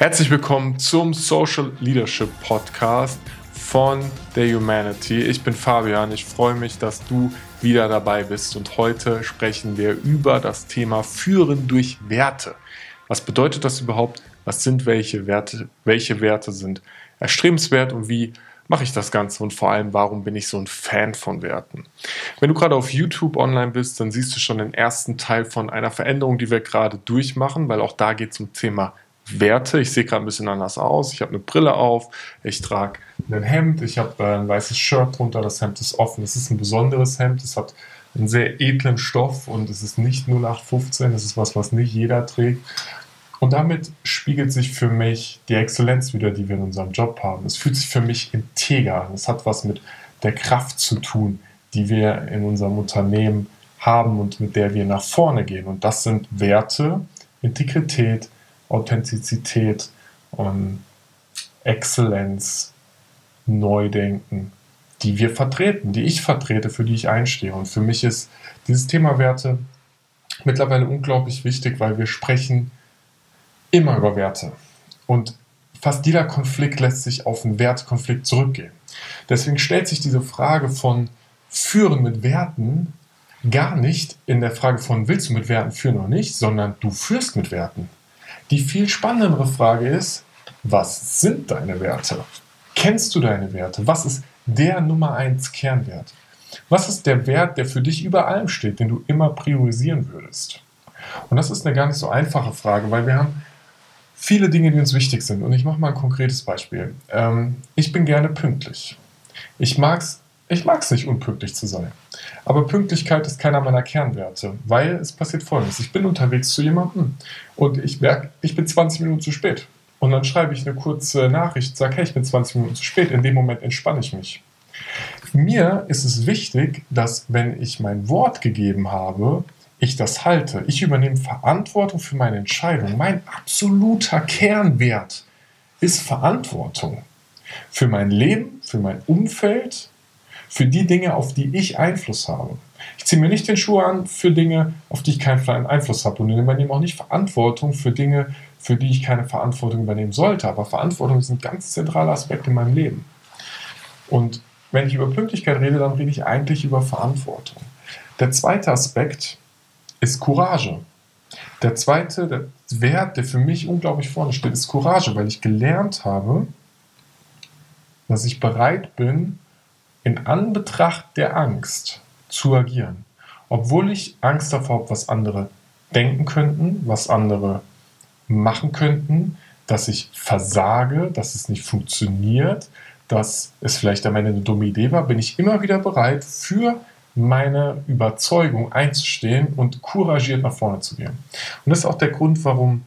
Herzlich willkommen zum Social Leadership Podcast von der Humanity. Ich bin Fabian, ich freue mich, dass du wieder dabei bist und heute sprechen wir über das Thema Führen durch Werte. Was bedeutet das überhaupt? Was sind welche Werte? Welche Werte sind erstrebenswert und wie mache ich das Ganze und vor allem, warum bin ich so ein Fan von Werten? Wenn du gerade auf YouTube online bist, dann siehst du schon den ersten Teil von einer Veränderung, die wir gerade durchmachen, weil auch da geht es um Thema Werte. Ich sehe gerade ein bisschen anders aus. Ich habe eine Brille auf, ich trage ein Hemd, ich habe äh, ein weißes Shirt drunter, das Hemd ist offen. Es ist ein besonderes Hemd, es hat einen sehr edlen Stoff und es ist nicht 0815, es ist was, was nicht jeder trägt. Und damit spiegelt sich für mich die Exzellenz wieder, die wir in unserem Job haben. Es fühlt sich für mich integer an. Es hat was mit der Kraft zu tun, die wir in unserem Unternehmen haben und mit der wir nach vorne gehen. Und das sind Werte, Integrität, Authentizität und Exzellenz, Neudenken, die wir vertreten, die ich vertrete, für die ich einstehe. Und für mich ist dieses Thema Werte mittlerweile unglaublich wichtig, weil wir sprechen immer über Werte. Und fast jeder Konflikt lässt sich auf einen Wertkonflikt zurückgehen. Deswegen stellt sich diese Frage von Führen mit Werten gar nicht in der Frage von willst du mit Werten führen oder nicht, sondern du führst mit Werten. Die viel spannendere Frage ist, was sind deine Werte? Kennst du deine Werte? Was ist der Nummer eins Kernwert? Was ist der Wert, der für dich über allem steht, den du immer priorisieren würdest? Und das ist eine gar nicht so einfache Frage, weil wir haben viele Dinge, die uns wichtig sind. Und ich mache mal ein konkretes Beispiel. Ähm, ich bin gerne pünktlich. Ich mag es ich mag's nicht, unpünktlich zu sein. Aber Pünktlichkeit ist keiner meiner Kernwerte, weil es passiert folgendes. Ich bin unterwegs zu jemandem und ich merke, ich bin 20 Minuten zu spät. Und dann schreibe ich eine kurze Nachricht, sage, hey, ich bin 20 Minuten zu spät. In dem Moment entspanne ich mich. Mir ist es wichtig, dass wenn ich mein Wort gegeben habe, ich das halte. Ich übernehme Verantwortung für meine Entscheidung. Mein absoluter Kernwert ist Verantwortung. Für mein Leben, für mein Umfeld, für die Dinge, auf die ich Einfluss habe. Ich ziehe mir nicht den Schuh an für Dinge, auf die ich keinen Einfluss habe und übernehme auch nicht Verantwortung für Dinge, für die ich keine Verantwortung übernehmen sollte. Aber Verantwortung ist ein ganz zentraler Aspekt in meinem Leben. Und wenn ich über Pünktlichkeit rede, dann rede ich eigentlich über Verantwortung. Der zweite Aspekt ist Courage. Der zweite der Wert, der für mich unglaublich vorne steht, ist Courage, weil ich gelernt habe, dass ich bereit bin, in Anbetracht der Angst zu agieren. Obwohl ich Angst davor habe, was andere denken könnten, was andere machen könnten, dass ich versage, dass es nicht funktioniert, dass es vielleicht am Ende eine dumme Idee war, bin ich immer wieder bereit, für meine Überzeugung einzustehen und couragiert nach vorne zu gehen. Und das ist auch der Grund, warum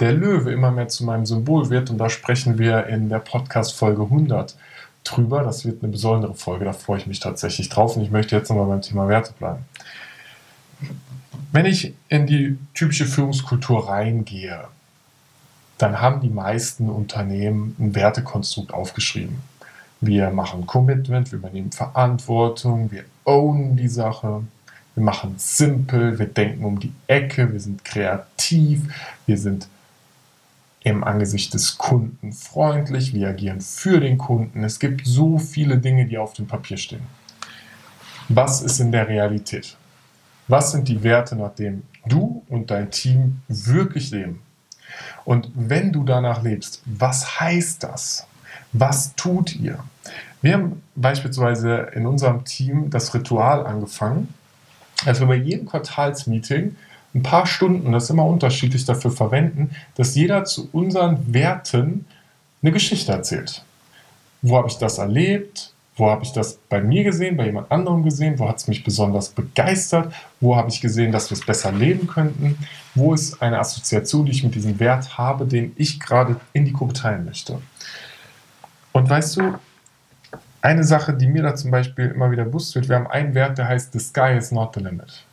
der Löwe immer mehr zu meinem Symbol wird. Und da sprechen wir in der Podcast-Folge 100 drüber. Das wird eine besondere Folge, da freue ich mich tatsächlich drauf und ich möchte jetzt nochmal beim Thema Werte bleiben. Wenn ich in die typische Führungskultur reingehe, dann haben die meisten Unternehmen ein Wertekonstrukt aufgeschrieben. Wir machen Commitment, wir übernehmen Verantwortung, wir ownen die Sache, wir machen simpel, wir denken um die Ecke, wir sind kreativ, wir sind im Angesicht des Kunden freundlich, wir agieren für den Kunden. Es gibt so viele Dinge, die auf dem Papier stehen. Was ist in der Realität? Was sind die Werte, nach denen du und dein Team wirklich leben? Und wenn du danach lebst, was heißt das? Was tut ihr? Wir haben beispielsweise in unserem Team das Ritual angefangen, als wir bei jedem Quartalsmeeting ein paar Stunden, das ist immer unterschiedlich, dafür verwenden, dass jeder zu unseren Werten eine Geschichte erzählt. Wo habe ich das erlebt? Wo habe ich das bei mir gesehen, bei jemand anderem gesehen? Wo hat es mich besonders begeistert? Wo habe ich gesehen, dass wir es besser leben könnten? Wo ist eine Assoziation, die ich mit diesem Wert habe, den ich gerade in die Gruppe teilen möchte? Und weißt du, eine Sache, die mir da zum Beispiel immer wieder bewusst wird, wir haben einen Wert, der heißt The Sky is not the limit.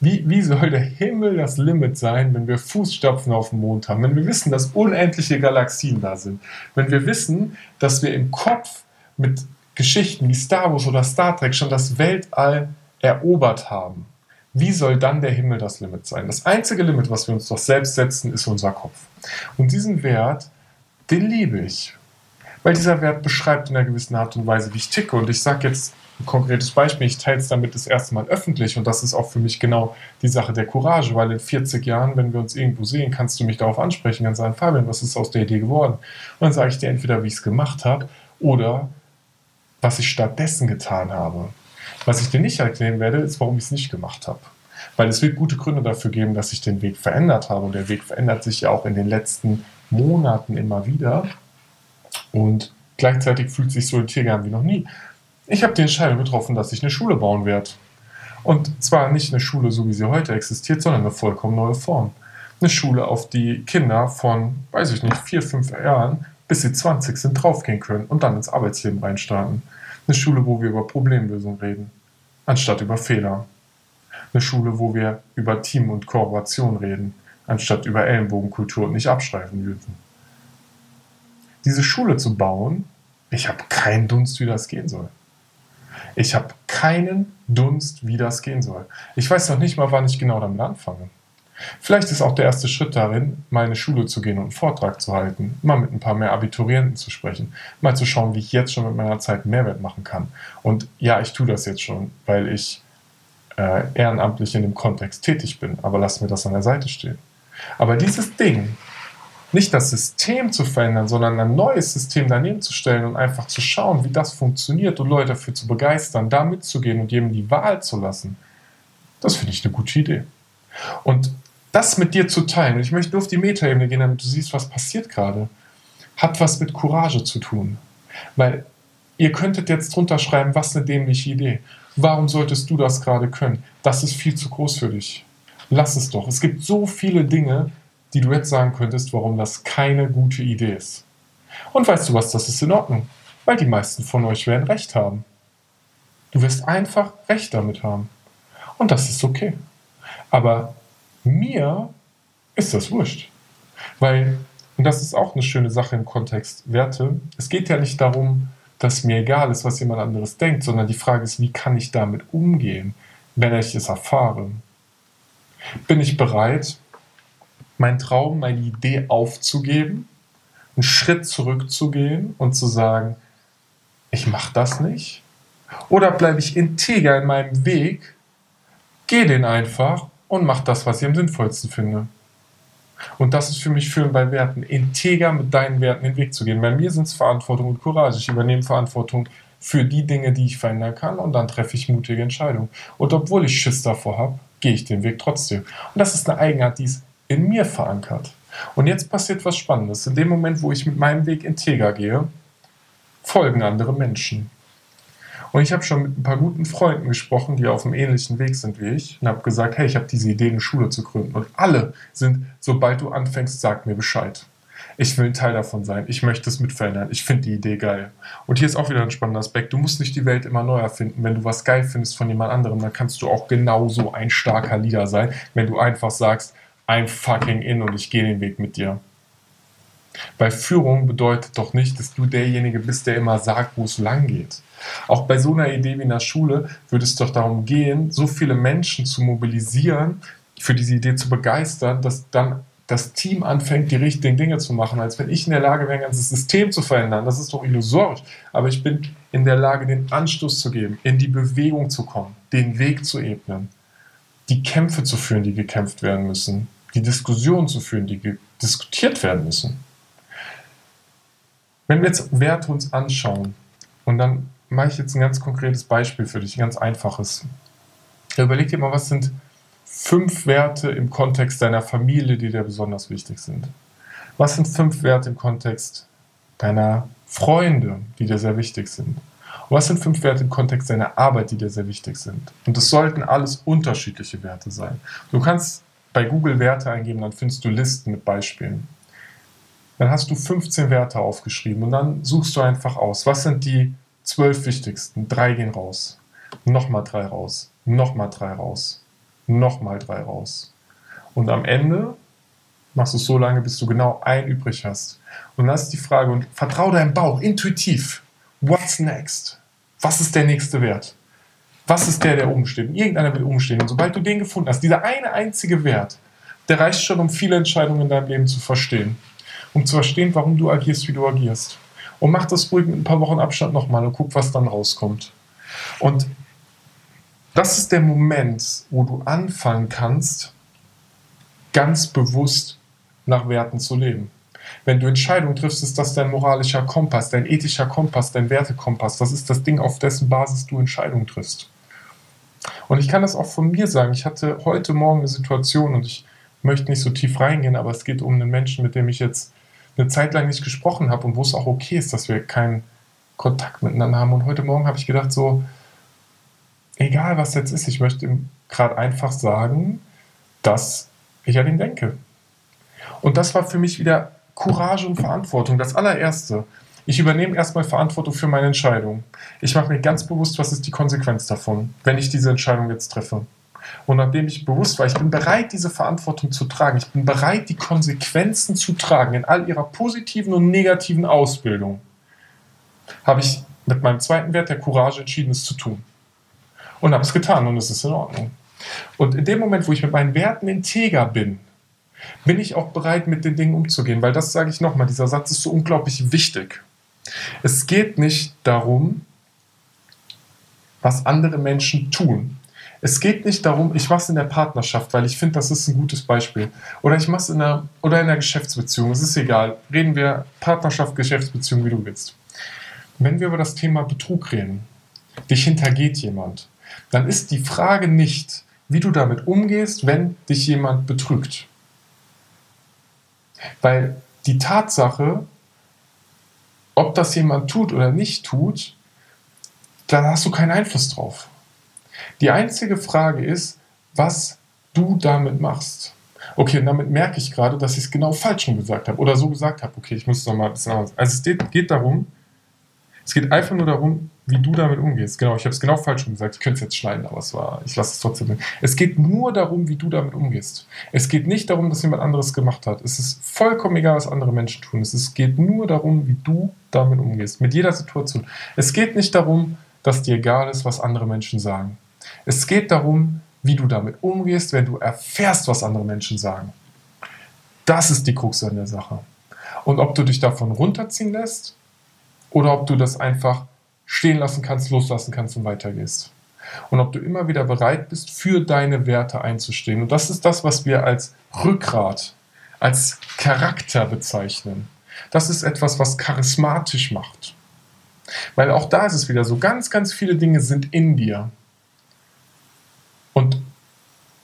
Wie, wie soll der Himmel das Limit sein, wenn wir Fußstapfen auf dem Mond haben? Wenn wir wissen, dass unendliche Galaxien da sind? Wenn wir wissen, dass wir im Kopf mit Geschichten wie Star Wars oder Star Trek schon das Weltall erobert haben? Wie soll dann der Himmel das Limit sein? Das einzige Limit, was wir uns doch selbst setzen, ist unser Kopf. Und diesen Wert den liebe ich. Weil dieser Wert beschreibt in einer gewissen Art und Weise, wie ich ticke. Und ich sage jetzt ein konkretes Beispiel, ich teile es damit das erste Mal öffentlich und das ist auch für mich genau die Sache der Courage, weil in 40 Jahren, wenn wir uns irgendwo sehen, kannst du mich darauf ansprechen, kannst sagen, Fabian, was ist aus der Idee geworden? Und dann sage ich dir entweder, wie ich es gemacht habe oder was ich stattdessen getan habe. Was ich dir nicht erklären werde, ist, warum ich es nicht gemacht habe. Weil es wird gute Gründe dafür geben, dass ich den Weg verändert habe. Und der Weg verändert sich ja auch in den letzten Monaten immer wieder. Und gleichzeitig fühlt sich so integer an wie noch nie. Ich habe die Entscheidung getroffen, dass ich eine Schule bauen werde. Und zwar nicht eine Schule, so wie sie heute existiert, sondern eine vollkommen neue Form. Eine Schule, auf die Kinder von, weiß ich nicht, vier, fünf Jahren, bis sie 20 sind, draufgehen können und dann ins Arbeitsleben reinstarten. Eine Schule, wo wir über Problemlösung reden, anstatt über Fehler eine Schule, wo wir über Team und Kooperation reden, anstatt über Ellenbogenkultur und nicht abschreiben dürfen. Diese Schule zu bauen, ich habe keinen Dunst, wie das gehen soll. Ich habe keinen Dunst, wie das gehen soll. Ich weiß noch nicht mal, wann ich genau damit anfange. Vielleicht ist auch der erste Schritt darin, mal in eine Schule zu gehen und einen Vortrag zu halten, mal mit ein paar mehr Abiturienten zu sprechen, mal zu schauen, wie ich jetzt schon mit meiner Zeit Mehrwert machen kann. Und ja, ich tue das jetzt schon, weil ich äh, ehrenamtlich in dem Kontext tätig bin, aber lass mir das an der Seite stehen. Aber dieses Ding, nicht das System zu verändern, sondern ein neues System daneben zu stellen und einfach zu schauen, wie das funktioniert und Leute dafür zu begeistern, da mitzugehen und jedem die Wahl zu lassen, das finde ich eine gute Idee. Und das mit dir zu teilen, und ich möchte nur auf die Metaebene gehen, damit du siehst, was passiert gerade, hat was mit Courage zu tun. Weil ihr könntet jetzt drunter schreiben, was eine dämliche Idee. Warum solltest du das gerade können? Das ist viel zu groß für dich. Lass es doch. Es gibt so viele Dinge, die du jetzt sagen könntest, warum das keine gute Idee ist. Und weißt du was, das ist in Ordnung, weil die meisten von euch werden recht haben. Du wirst einfach recht damit haben. Und das ist okay. Aber mir ist das wurscht. Weil, und das ist auch eine schöne Sache im Kontext Werte, es geht ja nicht darum, dass mir egal ist, was jemand anderes denkt, sondern die Frage ist, wie kann ich damit umgehen, wenn ich es erfahre? Bin ich bereit, meinen Traum, meine Idee aufzugeben, einen Schritt zurückzugehen und zu sagen, ich mache das nicht? Oder bleibe ich integer in meinem Weg, gehe den einfach und mache das, was ich am sinnvollsten finde? Und das ist für mich Führen bei Werten, integer mit deinen Werten den Weg zu gehen. Bei mir sind es Verantwortung und Courage. Ich übernehme Verantwortung für die Dinge, die ich verändern kann und dann treffe ich mutige Entscheidungen. Und obwohl ich Schiss davor habe, gehe ich den Weg trotzdem. Und das ist eine Eigenart, die ist in mir verankert. Und jetzt passiert was Spannendes. In dem Moment, wo ich mit meinem Weg integer gehe, folgen andere Menschen. Und ich habe schon mit ein paar guten Freunden gesprochen, die auf einem ähnlichen Weg sind wie ich, und habe gesagt, hey, ich habe diese Idee, eine Schule zu gründen. Und alle sind, sobald du anfängst, sag mir Bescheid. Ich will ein Teil davon sein. Ich möchte es mit verändern. Ich finde die Idee geil. Und hier ist auch wieder ein spannender Aspekt. Du musst nicht die Welt immer neu erfinden. Wenn du was geil findest von jemand anderem, dann kannst du auch genauso ein starker Leader sein, wenn du einfach sagst, I'm fucking in und ich gehe den Weg mit dir. Weil Führung bedeutet doch nicht, dass du derjenige bist, der immer sagt, wo es lang geht. Auch bei so einer Idee wie einer Schule würde es doch darum gehen, so viele Menschen zu mobilisieren, für diese Idee zu begeistern, dass dann das Team anfängt, die richtigen Dinge zu machen, als wenn ich in der Lage wäre, ein ganzes System zu verändern. Das ist doch illusorisch. Aber ich bin in der Lage, den Anstoß zu geben, in die Bewegung zu kommen, den Weg zu ebnen, die Kämpfe zu führen, die gekämpft werden müssen, die Diskussionen zu führen, die diskutiert werden müssen. Wenn wir jetzt Werte uns anschauen und dann mache ich jetzt ein ganz konkretes Beispiel für dich, ein ganz einfaches. Überleg dir mal, was sind fünf Werte im Kontext deiner Familie, die dir besonders wichtig sind? Was sind fünf Werte im Kontext deiner Freunde, die dir sehr wichtig sind? Und was sind fünf Werte im Kontext deiner Arbeit, die dir sehr wichtig sind? Und das sollten alles unterschiedliche Werte sein. Du kannst bei Google Werte eingeben, dann findest du Listen mit Beispielen. Dann hast du 15 Werte aufgeschrieben und dann suchst du einfach aus, was sind die zwölf wichtigsten, drei gehen raus. Nochmal drei raus. Nochmal drei raus. Nochmal drei raus. Und am Ende machst du es so lange, bis du genau einen übrig hast. Und dann ist die Frage, und vertrau deinem Bauch intuitiv. What's next? Was ist der nächste Wert? Was ist der, der oben steht? Und irgendeiner wird oben stehen. Und sobald du den gefunden hast, dieser eine einzige Wert, der reicht schon, um viele Entscheidungen in deinem Leben zu verstehen. um zu verstehen, warum du agierst, wie du agierst. Und mach das ruhig mit ein paar Wochen Abstand nochmal und guck, was dann rauskommt. Und das ist der Moment, wo du anfangen kannst, ganz bewusst nach Werten zu leben. Wenn du Entscheidungen triffst, ist das dein moralischer Kompass, dein ethischer Kompass, dein Wertekompass. Das ist das Ding, auf dessen Basis du Entscheidungen triffst. Und ich kann das auch von mir sagen. Ich hatte heute Morgen eine Situation und ich möchte nicht so tief reingehen, aber es geht um einen Menschen, mit dem ich jetzt eine Zeit lang nicht gesprochen habe und wo es auch okay ist, dass wir keinen Kontakt miteinander haben. Und heute Morgen habe ich gedacht, so, egal was jetzt ist, ich möchte ihm gerade einfach sagen, dass ich an ihn denke. Und das war für mich wieder Courage und Verantwortung. Das allererste. Ich übernehme erstmal Verantwortung für meine Entscheidung. Ich mache mir ganz bewusst, was ist die Konsequenz davon, wenn ich diese Entscheidung jetzt treffe. Und nachdem ich bewusst war, ich bin bereit, diese Verantwortung zu tragen, ich bin bereit, die Konsequenzen zu tragen in all ihrer positiven und negativen Ausbildung, habe ich mit meinem zweiten Wert der Courage entschieden, es zu tun. Und habe es getan und es ist in Ordnung. Und in dem Moment, wo ich mit meinen Werten integer bin, bin ich auch bereit, mit den Dingen umzugehen. Weil das sage ich nochmal, dieser Satz ist so unglaublich wichtig. Es geht nicht darum, was andere Menschen tun. Es geht nicht darum, ich mache es in der Partnerschaft, weil ich finde, das ist ein gutes Beispiel. Oder ich mache es in der, oder in der Geschäftsbeziehung. Es ist egal. Reden wir Partnerschaft, Geschäftsbeziehung, wie du willst. Wenn wir über das Thema Betrug reden, dich hintergeht jemand, dann ist die Frage nicht, wie du damit umgehst, wenn dich jemand betrügt. Weil die Tatsache, ob das jemand tut oder nicht tut, da hast du keinen Einfluss drauf. Die einzige Frage ist, was du damit machst. Okay, und damit merke ich gerade, dass ich es genau falsch schon gesagt habe oder so gesagt habe. Okay, ich muss es nochmal ein bisschen anders. Also es geht, geht darum, es geht einfach nur darum, wie du damit umgehst. Genau, ich habe es genau falsch gesagt. Ich könnte es jetzt schneiden, aber es war, ich lasse es trotzdem. Es geht nur darum, wie du damit umgehst. Es geht nicht darum, dass jemand anderes gemacht hat. Es ist vollkommen egal, was andere Menschen tun. Es geht nur darum, wie du damit umgehst. Mit jeder Situation. Es geht nicht darum, dass dir egal ist, was andere Menschen sagen. Es geht darum, wie du damit umgehst, wenn du erfährst, was andere Menschen sagen. Das ist die Krux an der Sache. Und ob du dich davon runterziehen lässt oder ob du das einfach stehen lassen kannst, loslassen kannst und weitergehst. Und ob du immer wieder bereit bist, für deine Werte einzustehen. Und das ist das, was wir als Rückgrat, als Charakter bezeichnen. Das ist etwas, was charismatisch macht. Weil auch da ist es wieder so, ganz, ganz viele Dinge sind in dir. Und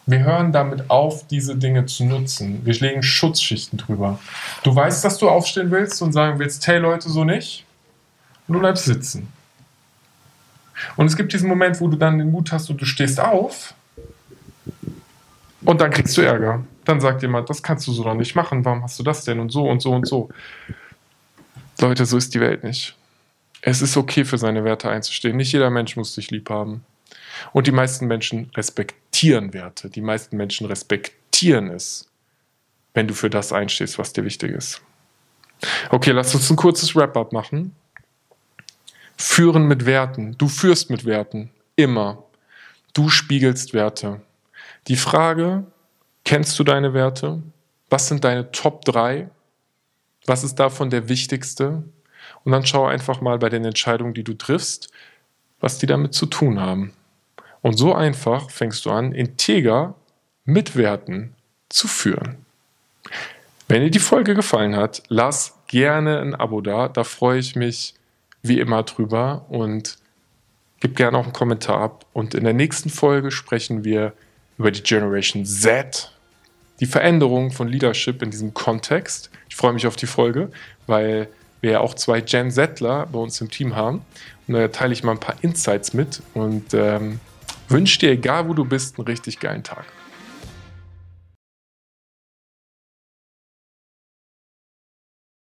wir hören damit auf, diese Dinge zu nutzen. Wir legen Schutzschichten drüber. Du weißt, dass du aufstehen willst und sagen willst, hey Leute, so nicht. Und du bleibst sitzen. Und es gibt diesen Moment, wo du dann den Mut hast und du stehst auf und dann kriegst du Ärger. Dann sagt jemand, das kannst du so doch nicht machen, warum hast du das denn und so und so und so. Leute, so ist die Welt nicht. Es ist okay für seine Werte einzustehen. Nicht jeder Mensch muss dich lieb haben. Und die meisten Menschen respektieren Werte. Die meisten Menschen respektieren es, wenn du für das einstehst, was dir wichtig ist. Okay, lass uns ein kurzes Wrap-up machen. Führen mit Werten. Du führst mit Werten. Immer. Du spiegelst Werte. Die Frage, kennst du deine Werte? Was sind deine Top 3? Was ist davon der wichtigste? Und dann schau einfach mal bei den Entscheidungen, die du triffst, was die damit zu tun haben. Und so einfach fängst du an, integer mit Werten zu führen. Wenn dir die Folge gefallen hat, lass gerne ein Abo da. Da freue ich mich wie immer drüber und gib gerne auch einen Kommentar ab. Und in der nächsten Folge sprechen wir über die Generation Z, die Veränderung von Leadership in diesem Kontext. Ich freue mich auf die Folge, weil wir ja auch zwei Gen Zler bei uns im Team haben. Und da teile ich mal ein paar Insights mit und ähm, wünsche dir, egal wo du bist, einen richtig geilen Tag.